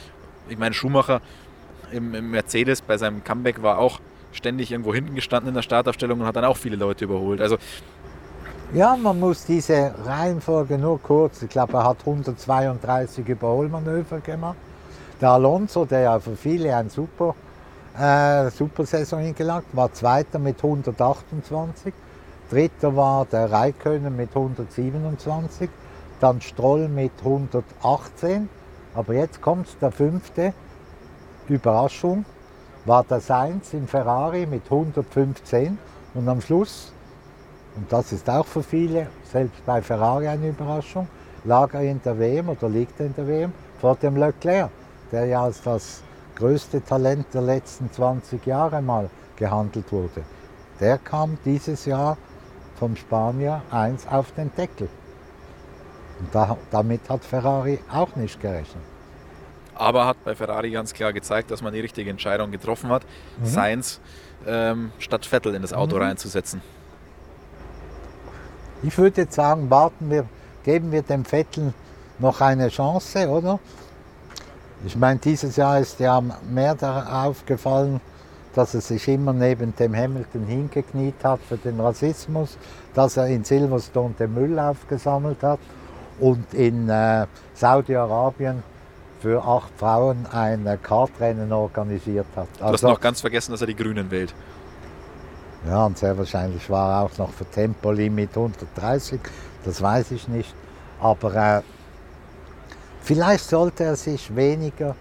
S1: Ich meine, Schumacher im, im Mercedes bei seinem Comeback war auch ständig irgendwo hinten gestanden in der Startaufstellung und hat dann auch viele Leute überholt. Also
S2: ja, man muss diese Reihenfolge nur kurz, ich glaube, er hat 132 Überholmanöver gemacht. Der Alonso, der ja für viele ein super, äh, super Saison hingelagt, war Zweiter mit 128. Dritter war der Raikönen mit 127. Dann Stroll mit 118. Aber jetzt kommt der Fünfte Überraschung war das Eins im Ferrari mit 115 und am Schluss, und das ist auch für viele, selbst bei Ferrari eine Überraschung, lag er in der WM oder liegt er in der WM vor dem Leclerc, der ja als das größte Talent der letzten 20 Jahre mal gehandelt wurde. Der kam dieses Jahr vom Spanier 1 auf den Deckel. Und da, damit hat Ferrari auch nicht gerechnet
S1: aber hat bei Ferrari ganz klar gezeigt, dass man die richtige Entscheidung getroffen hat, mhm. Sainz ähm, statt Vettel in das Auto mhm. reinzusetzen.
S2: Ich würde jetzt sagen, warten wir, geben wir dem Vettel noch eine Chance, oder? Ich meine, dieses Jahr ist ja mehr aufgefallen, dass er sich immer neben dem Hamilton hingekniet hat für den Rassismus, dass er in Silverstone den Müll aufgesammelt hat und in äh, Saudi-Arabien für acht Frauen ein Kartrennen organisiert hat.
S1: Also, du hast also noch ganz vergessen, dass er die Grünen wählt.
S2: Ja, und sehr wahrscheinlich war er auch noch für Tempolimit 130, das weiß ich nicht. Aber äh, vielleicht sollte er sich weniger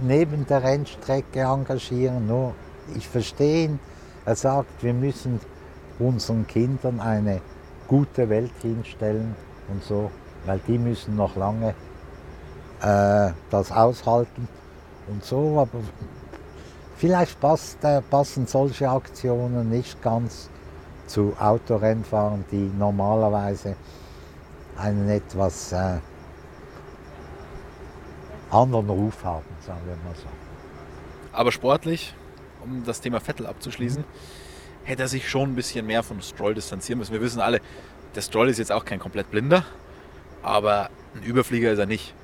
S2: neben der Rennstrecke engagieren. Nur, ich verstehe ihn, er sagt, wir müssen unseren Kindern eine gute Welt hinstellen und so, weil die müssen noch lange äh, das aushalten und so. Aber vielleicht passt, äh, passen solche Aktionen nicht ganz zu Autorennfahrern, die normalerweise einen etwas äh, anderen Ruf haben, sagen wir mal so.
S1: Aber sportlich, um das Thema Vettel abzuschließen, hätte er sich schon ein bisschen mehr von Stroll distanzieren müssen. Wir wissen alle, der Stroll ist jetzt auch kein komplett blinder, aber ein Überflieger ist er nicht.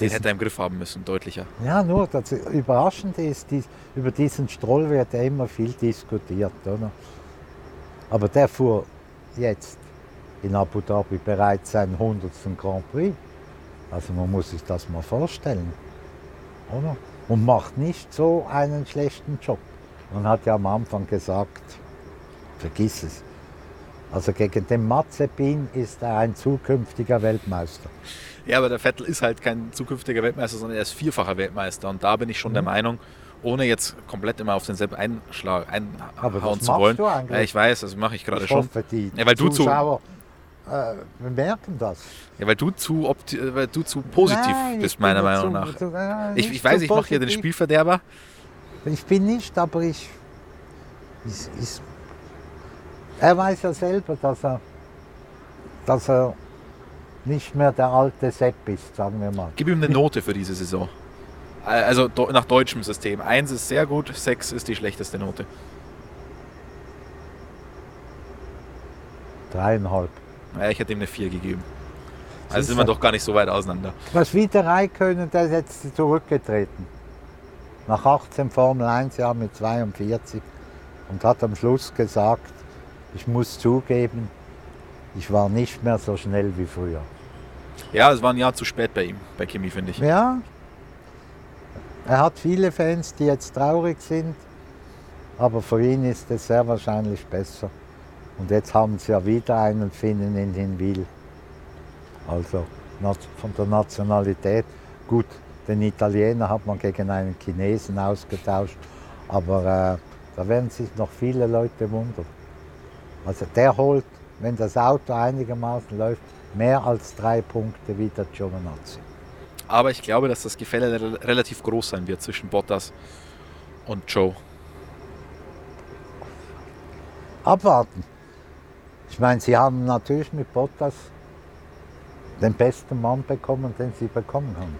S1: Den
S2: Das-
S1: hätte er im Griff haben müssen, deutlicher.
S2: Ja, nur das Überraschende ist, dies, über diesen Stroll wird ja immer viel diskutiert. Oder? Aber der fuhr jetzt in Abu Dhabi bereits seinen 100. Grand Prix. Also man muss sich das mal vorstellen. Oder? Und macht nicht so einen schlechten Job. Man hat ja am Anfang gesagt, vergiss es. Also gegen den Mazepin ist er ein zukünftiger Weltmeister.
S1: Ja, aber der Vettel ist halt kein zukünftiger Weltmeister, sondern er ist vierfacher Weltmeister. Und da bin ich schon der Meinung, ohne jetzt komplett immer auf denselben Einschlag einhauen zu
S2: machst
S1: wollen.
S2: du eigentlich.
S1: Ja, ich weiß, das mache ich gerade
S2: Ich
S1: schon.
S2: hoffe, die
S1: Ja, weil du zu-
S2: Zuschauer äh, bemerken das.
S1: Ja, weil du zu, opti äh, weil du zu positiv
S2: Nein,
S1: bist, meiner Meinung nach.
S2: so, äh,
S1: Ich, ich weiß, ich mache hier den. Spielverderber.
S2: Ich bin nicht, aber ich, ich, ich. Er weiß ja selber, dass er, dass er nicht mehr der alte Sepp ist, sagen wir mal.
S1: Gib ihm eine Note für diese Saison. Äh, Also nach deutschem System. Eins ist sehr gut, sechs ist die schlechteste Note.
S2: Dreieinhalb.
S1: Ja, ich hätte ihm eine vier gegeben. Also sind wir doch gar nicht so weit auseinander.
S2: Was wieder Räikkönen, der ist jetzt zurückgetreten. Nach 18 Formel 1 Jahren mit 42 und hat am Schluss gesagt, ich muss zugeben, ich war nicht mehr so schnell wie früher.
S1: Ja, es war ein Jahr zu spät bei ihm, bei Kimi, finde ich.
S2: Ja, er hat viele Fans, die jetzt traurig sind, aber für ihn ist es sehr wahrscheinlich besser. Und jetzt haben sie ja wieder einen Finnen in den Wil. Also von der Nationalität. Gut, den Italiener hat man gegen einen Chinesen ausgetauscht, aber äh, da werden sich noch viele Leute wundern. Also der holt, wenn das Auto einigermaßen läuft, mehr als drei Punkte wie der Giovinazzi.
S1: Aber ich glaube, dass das Gefälle re- relativ groß sein wird zwischen Bottas und Joe.
S2: abwarten. Ich meine, sie haben natürlich mit Bottas den besten Mann bekommen, den sie bekommen haben.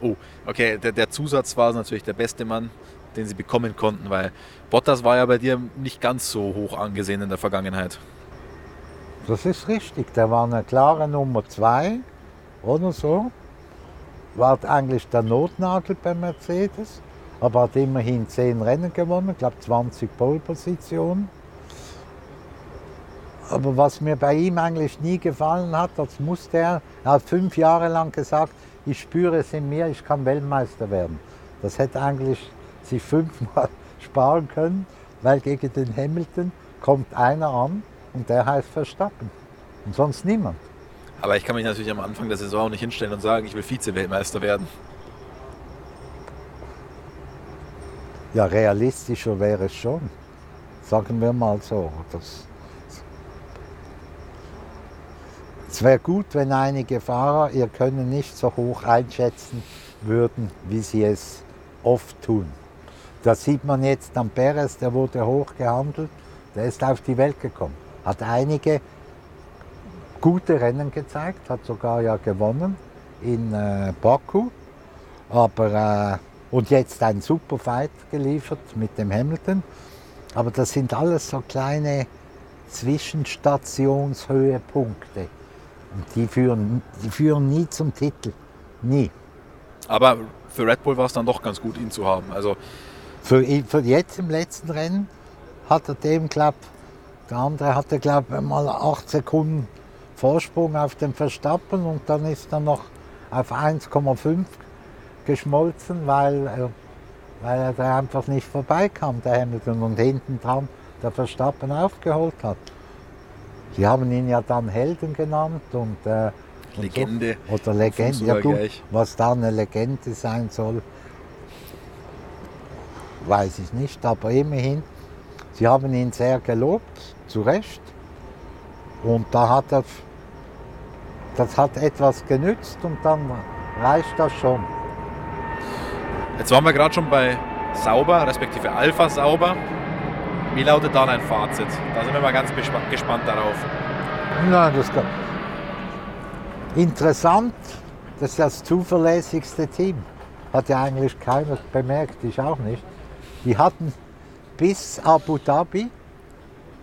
S1: Oh, okay, der, der Zusatz war natürlich der beste Mann, den sie bekommen konnten, weil Bottas war ja bei dir nicht ganz so hoch angesehen in der Vergangenheit.
S2: Das ist richtig. Der war eine klare Nummer zwei oder so. War eigentlich der Notnagel bei Mercedes, aber hat immerhin zehn Rennen gewonnen, ich glaube 20 Pole-Positionen. Aber was mir bei ihm eigentlich nie gefallen hat, das musste er, er hat fünf Jahre lang gesagt, ich spüre es in mir, ich kann Weltmeister werden. Das hätte eigentlich sich fünfmal <laughs> sparen können, weil gegen den Hamilton kommt einer an und der heißt Verstappen. Und sonst niemand.
S1: Aber ich kann mich natürlich am Anfang der Saison auch nicht hinstellen und sagen, ich will Vize-Weltmeister werden.
S2: Ja, realistischer wäre es schon. Sagen wir mal so. Das, es wäre gut, wenn einige Fahrer ihr Können nicht so hoch einschätzen würden, wie sie es oft tun. Das sieht man jetzt am Perez, der wurde hoch gehandelt, der ist auf die Welt gekommen. Hat einige gute Rennen gezeigt, hat sogar ja gewonnen in äh, Baku. Aber, äh, und jetzt ein super Fight geliefert mit dem Hamilton. Aber das sind alles so kleine Zwischenstationshöhepunkte. Und die führen, die führen nie zum Titel. Nie.
S1: Aber für Red Bull war es dann doch ganz gut, ihn zu haben. Also
S2: Für, für jetzt im letzten Rennen hat er dem, glaub, der andere hatte, glaube ich, mal 8 Sekunden Vorsprung auf den Verstappen und dann ist er noch auf 1,5 geschmolzen, weil, er- weil er da einfach nicht vorbeikam, der Hamilton, und hinten dran der Verstappen aufgeholt hat. Sie haben ihn ja dann Helden genannt und, äh,
S1: Legende.
S2: So, oder Legende, ja gut, was da eine Legende sein soll, weiß ich nicht, aber immerhin, sie haben ihn sehr gelobt, zu Recht. Und da hat er, das hat etwas genützt und dann reicht das schon.
S1: Jetzt waren wir gerade schon bei Sauber, respektive Alpha Sauber. Wie lautet da dein Fazit? Da sind wir mal ganz gespannt darauf.
S2: Nein, das kann. Interessant, das ist das zuverlässigste Team. Hat ja eigentlich keiner bemerkt, ich auch nicht. Die hatten bis Abu Dhabi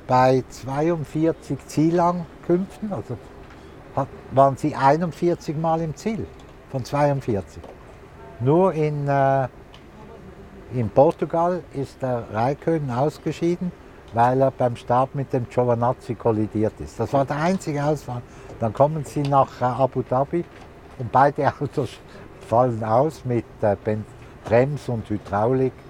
S2: bei 42 Zielankünften, also waren sie 41 Mal im Ziel von 42. Nur in, äh, in Portugal ist der Raikön ausgeschieden, weil er beim Start mit dem Giovanazzi kollidiert ist. Das war der einzige Ausfall. Dann kommen sie nach äh, Abu Dhabi und beide <laughs> Autos fallen aus mit äh, Brems- und Hydraulikproblemen.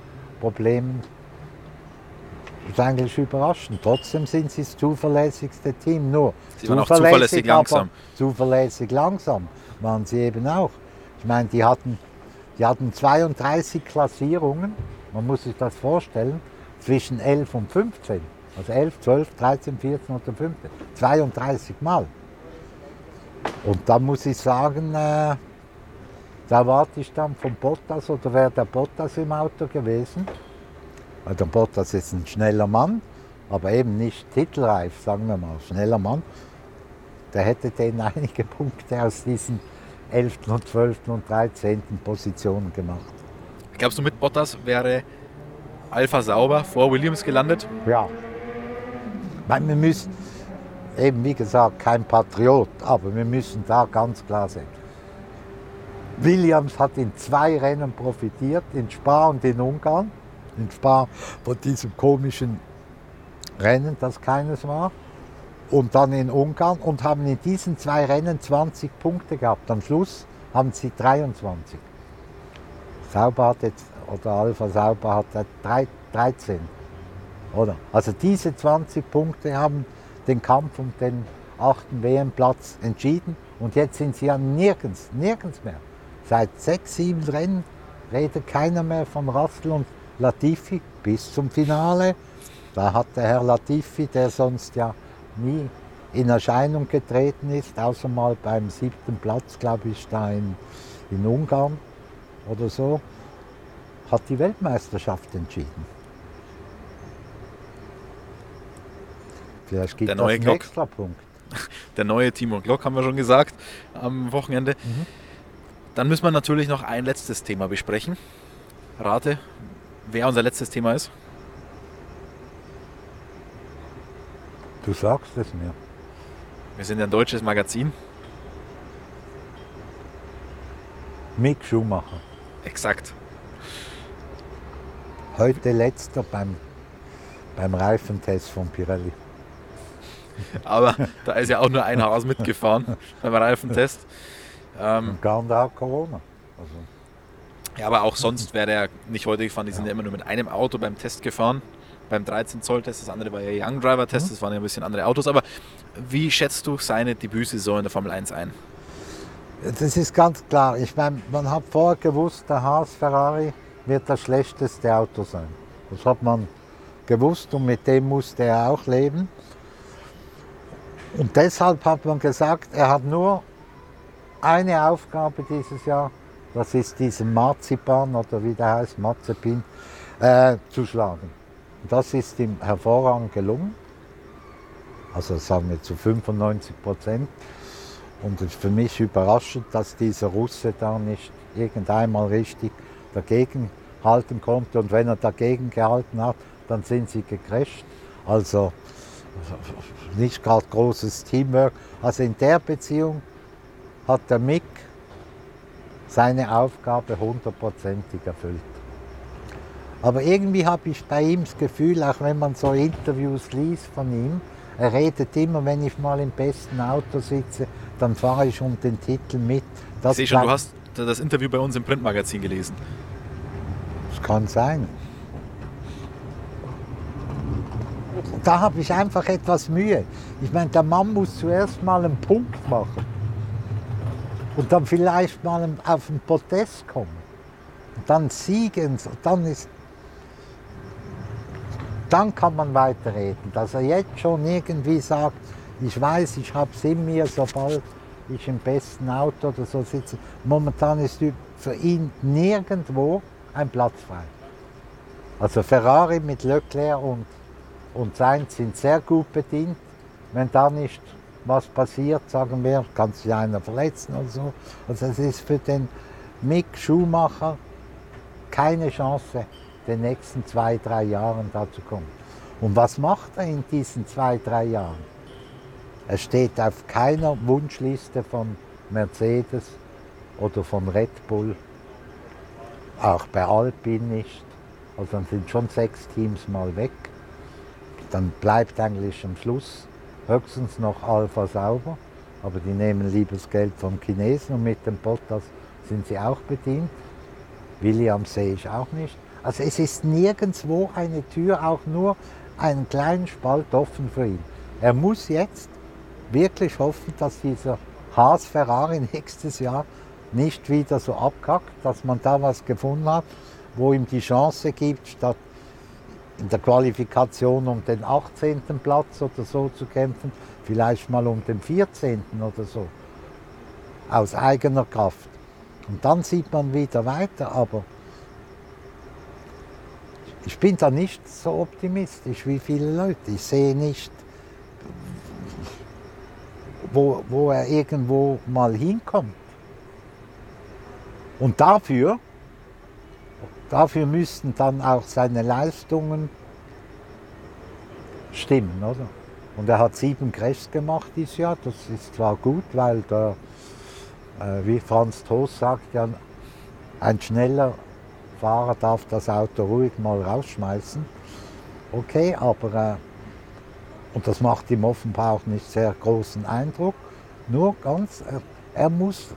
S2: Das ist eigentlich überraschend. Trotzdem sind sie das zuverlässigste Team. Nur
S1: sie waren zuverlässig, zuverlässig langsam.
S2: Zuverlässig langsam waren sie eben auch. Ich meine, die hatten, die hatten 32 Klassierungen. Man muss sich das vorstellen. Zwischen 11 und 15. Also 11, 12, 13, 14 oder 15. 32 Mal. Und da muss ich sagen, äh, da warte ich dann von Bottas oder wäre der Bottas im Auto gewesen. Weil der Bottas ist ein schneller Mann, aber eben nicht titelreif, sagen wir mal, schneller Mann. Der hätte den <laughs> einige Punkte aus diesen 11. und 12. und 13. Positionen gemacht.
S1: Glaubst du, mit Bottas wäre Alpha sauber vor Williams gelandet?
S2: Ja. Weil wir müssen, eben wie gesagt, kein Patriot, aber wir müssen da ganz klar sein. Williams hat in zwei Rennen profitiert, in Spa und in Ungarn. In Spa von diesem komischen Rennen, das keines war. Und dann in Ungarn und haben in diesen zwei Rennen 20 Punkte gehabt. Am Schluss haben sie 23. Sauber hat jetzt, oder Alpha Sauber hat 13. Oder? Also diese 20 Punkte haben den Kampf um den achten WM-Platz entschieden. Und jetzt sind sie ja nirgends, nirgends mehr. Seit sechs, sieben Rennen redet keiner mehr von Russell und Latifi bis zum Finale. Da hat der Herr Latifi, der sonst ja nie in Erscheinung getreten ist, außer mal beim siebten Platz, glaube ich, da in, in Ungarn oder so, hat die Weltmeisterschaft entschieden. Vielleicht gibt es einen extra Punkt. <laughs>
S1: Der neue Timo Glock, haben wir schon gesagt, am Wochenende. Mhm. Dann müssen wir natürlich noch ein letztes Thema besprechen. Rate, wer unser letztes Thema ist.
S2: Du sagst es mir.
S1: Wir sind ein deutsches Magazin.
S2: Mick Schumacher.
S1: Exakt.
S2: Heute letzter beim, beim Reifentest von Pirelli.
S1: Aber da ist ja auch nur ein Haus mitgefahren beim Reifentest.
S2: Ähm, Und gar nicht Corona. Also.
S1: Ja, aber auch sonst wäre er nicht heute gefahren. Die sind ja. ja immer nur mit einem Auto beim Test gefahren. Beim 13 Zoll Test, das andere war ja Young Driver Test, mhm. das waren ja ein bisschen andere Autos. Aber wie schätzt du seine Debütsaison in der Formel 1 ein?
S2: Das ist ganz klar. Ich meine, man hat vorher gewusst, der Haas Ferrari wird das schlechteste Auto sein. Das hat man gewusst und mit dem musste er auch leben. Und deshalb hat man gesagt, er hat nur eine Aufgabe dieses Jahr, das ist diesen Marzipan oder wie der heißt, Marzipin, äh, zu schlagen. Das ist ihm hervorragend gelungen. Also sagen wir zu 95 Prozent. Und es ist für mich überraschend, dass dieser Russe da nicht irgendeinmal richtig dagegen halten konnte. Und wenn er dagegen gehalten hat, dann sind sie gecrasht. Also nicht gerade großes Teamwork. Also in der Beziehung hat der Mick seine Aufgabe hundertprozentig erfüllt. Aber irgendwie habe ich bei ihm das Gefühl, auch wenn man so Interviews liest von ihm, er redet immer, wenn ich mal im besten Auto sitze, dann fahre ich um den Titel mit.
S1: Das ich sehe schon, du hast das Interview bei uns im Printmagazin gelesen.
S2: Das kann sein. Da habe ich einfach etwas Mühe. Ich meine, der Mann muss zuerst mal einen Punkt machen und dann vielleicht mal auf den Podest kommen und dann siegen. Dann, ist, dann kann man weiterreden. Dass er jetzt schon irgendwie sagt, ich weiß, ich habe es in mir, sobald ich im besten Auto oder so sitze. Momentan ist für ihn nirgendwo ein Platz frei. Also Ferrari mit Leclerc und und Sainz sind sehr gut bedient. Wenn da nicht was passiert, sagen wir, kann sich einer verletzen oder so. Also es ist für den Mick Schumacher keine Chance, den nächsten zwei, drei Jahren da zu kommen. Und was macht er in diesen zwei, drei Jahren? Er steht auf keiner Wunschliste von Mercedes oder von Red Bull, auch bei Alpine nicht. Also dann sind schon sechs Teams mal weg. Dann bleibt eigentlich am Schluss höchstens noch Alpha Sauber, aber die nehmen liebes Geld vom Chinesen und mit dem Bottas sind sie auch bedient. Williams sehe ich auch nicht. Also es ist nirgendwo eine Tür, auch nur einen kleinen Spalt offen für ihn. Er muss jetzt wirklich hoffen, dass dieser Haas Ferrari nächstes Jahr nicht wieder so abkackt, dass man da was gefunden hat, wo ihm die Chance gibt, statt in der Qualifikation um den 18. Platz oder so zu kämpfen, vielleicht mal um den 14. oder so, aus eigener Kraft. Und dann sieht man wieder weiter, aber ich bin da nicht so optimistisch wie viele Leute. Ich sehe nicht, wo, wo er irgendwo mal hinkommt. Und dafür, dafür müssten dann auch seine Leistungen stimmen, oder? Und er hat sieben Crashs gemacht dieses Jahr. Das ist zwar gut, weil der, äh, wie Franz Toast sagt, ja, ein schneller Fahrer darf das Auto ruhig mal rausschmeißen. Okay, aber äh, und das macht ihm offenbar auch nicht sehr großen Eindruck. Nur ganz, er, er muss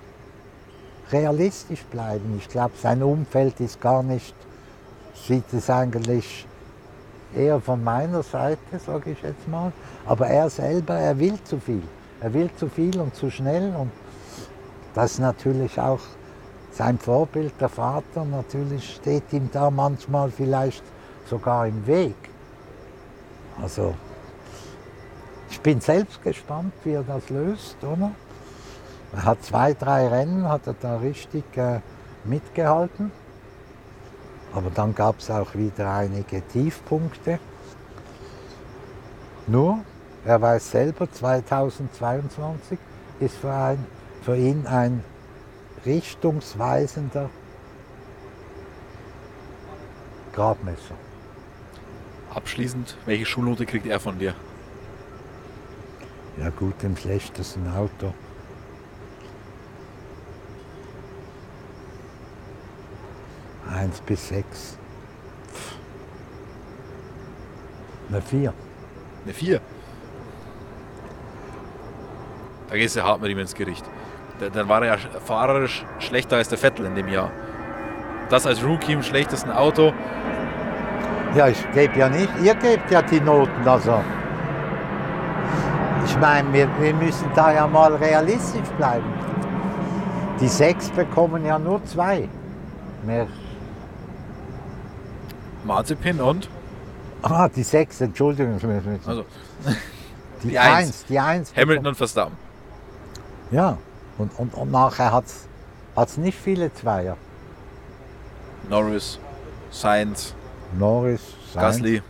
S2: realistisch bleiben. Ich glaube, sein Umfeld ist gar nicht, sieht es eigentlich eher von meiner Seite, sage ich jetzt mal. Aber er selber, er will zu viel. Er will zu viel und zu schnell. Und das ist natürlich auch sein Vorbild, der Vater, natürlich steht ihm da manchmal vielleicht sogar im Weg. Also ich bin selbst gespannt, wie er das löst, oder? Er hat zwei, drei Rennen, hat er da richtig äh, mitgehalten. Aber dann gab es auch wieder einige Tiefpunkte. Nur, er weiß selber, 2022 ist für, ein, für ihn ein richtungsweisender Gradmesser.
S1: Abschließend, welche Schulnote kriegt er von dir?
S2: Ja gut, im schlechtesten Auto. Eins bis sechs. Eine vier.
S1: Eine vier? Da gehst du hart mit ihm ins Gericht. Dann war er ja fahrerisch schlechter als der Vettel in dem Jahr. Das als Rookie im schlechtesten Auto.
S2: Ja, ich gebe ja nicht. Ihr gebt ja die Noten, also. Ich meine, wir, wir müssen da ja mal realistisch bleiben. Die sechs bekommen ja nur zwei. Mehr.
S1: Marzipin und?
S2: Ah, die sechs, Entschuldigung.
S1: Also,
S2: die, die eins. eins. Die eins.
S1: Hamilton und Verstappen.
S2: Ja, und, und, und nachher hat es nicht viele Zweier.
S1: Norris, Sainz,
S2: Norris,
S1: Sainz. Gasly.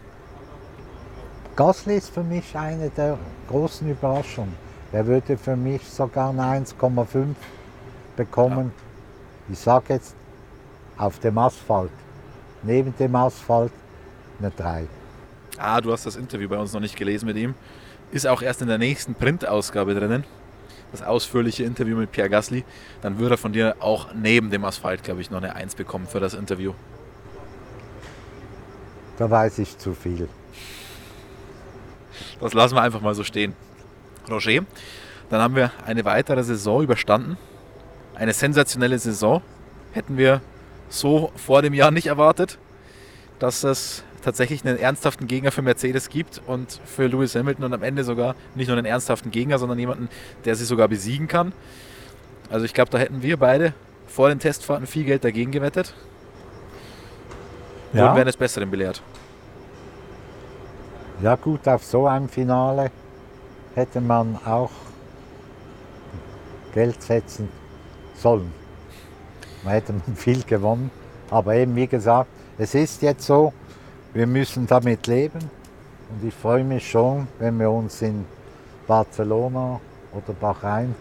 S2: Gasly ist für mich eine der großen Überraschungen. Der würde für mich sogar eine 1,5 bekommen. Ja. Ich sage jetzt auf dem Asphalt. Neben dem Asphalt eine 3.
S1: Ah, du hast das Interview bei uns noch nicht gelesen mit ihm. Ist auch erst in der nächsten Printausgabe drinnen. Das ausführliche Interview mit Pierre Gasly. Dann würde er von dir auch neben dem Asphalt, glaube ich, noch eine 1 bekommen für das Interview.
S2: Da weiß ich zu viel.
S1: Das lassen wir einfach mal so stehen. Roger, dann haben wir eine weitere Saison überstanden. Eine sensationelle Saison. Hätten wir so vor dem Jahr nicht erwartet, dass es tatsächlich einen ernsthaften Gegner für Mercedes gibt und für Lewis Hamilton und am Ende sogar nicht nur einen ernsthaften Gegner, sondern jemanden, der sie sogar besiegen kann. Also ich glaube, da hätten wir beide vor den Testfahrten viel Geld dagegen gewettet. Ja. Und wären des Besseren belehrt.
S2: Ja gut, auf so ein Finale hätte man auch Geld setzen sollen. Man hätte <laughs> viel gewonnen. Aber eben wie gesagt, es ist jetzt so, wir müssen damit leben. Und ich freue mich schon, wenn wir uns in Barcelona oder Bahrain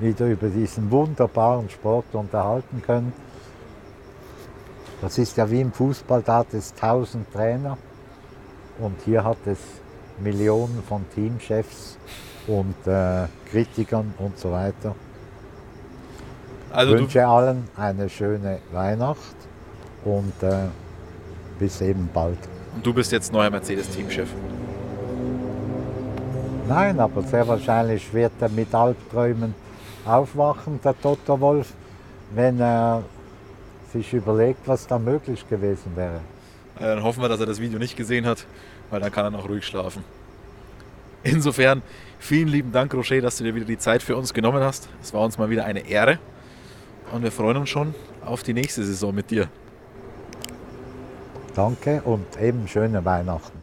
S2: wieder über diesen wunderbaren Sport unterhalten können. Das ist ja wie im Fußball, da hat es tausend Trainer und hier hat es Millionen von Teamchefs und äh, Kritikern und so weiter. Also ich wünsche allen eine schöne Weihnacht und äh, bis eben bald.
S1: Und du bist jetzt neuer Mercedes-Teamchef?
S2: Nein, aber sehr wahrscheinlich wird er mit Albträumen aufwachen, der Toto Wolf, wenn er sich überlegt, was da möglich gewesen wäre.
S1: Dann hoffen wir, dass er das Video nicht gesehen hat, weil dann kann er noch ruhig schlafen. Insofern vielen lieben Dank, Rocher, dass du dir wieder die Zeit für uns genommen hast. Es war uns mal wieder eine Ehre und wir freuen uns schon auf die nächste Saison mit dir.
S2: Danke und eben schöne Weihnachten.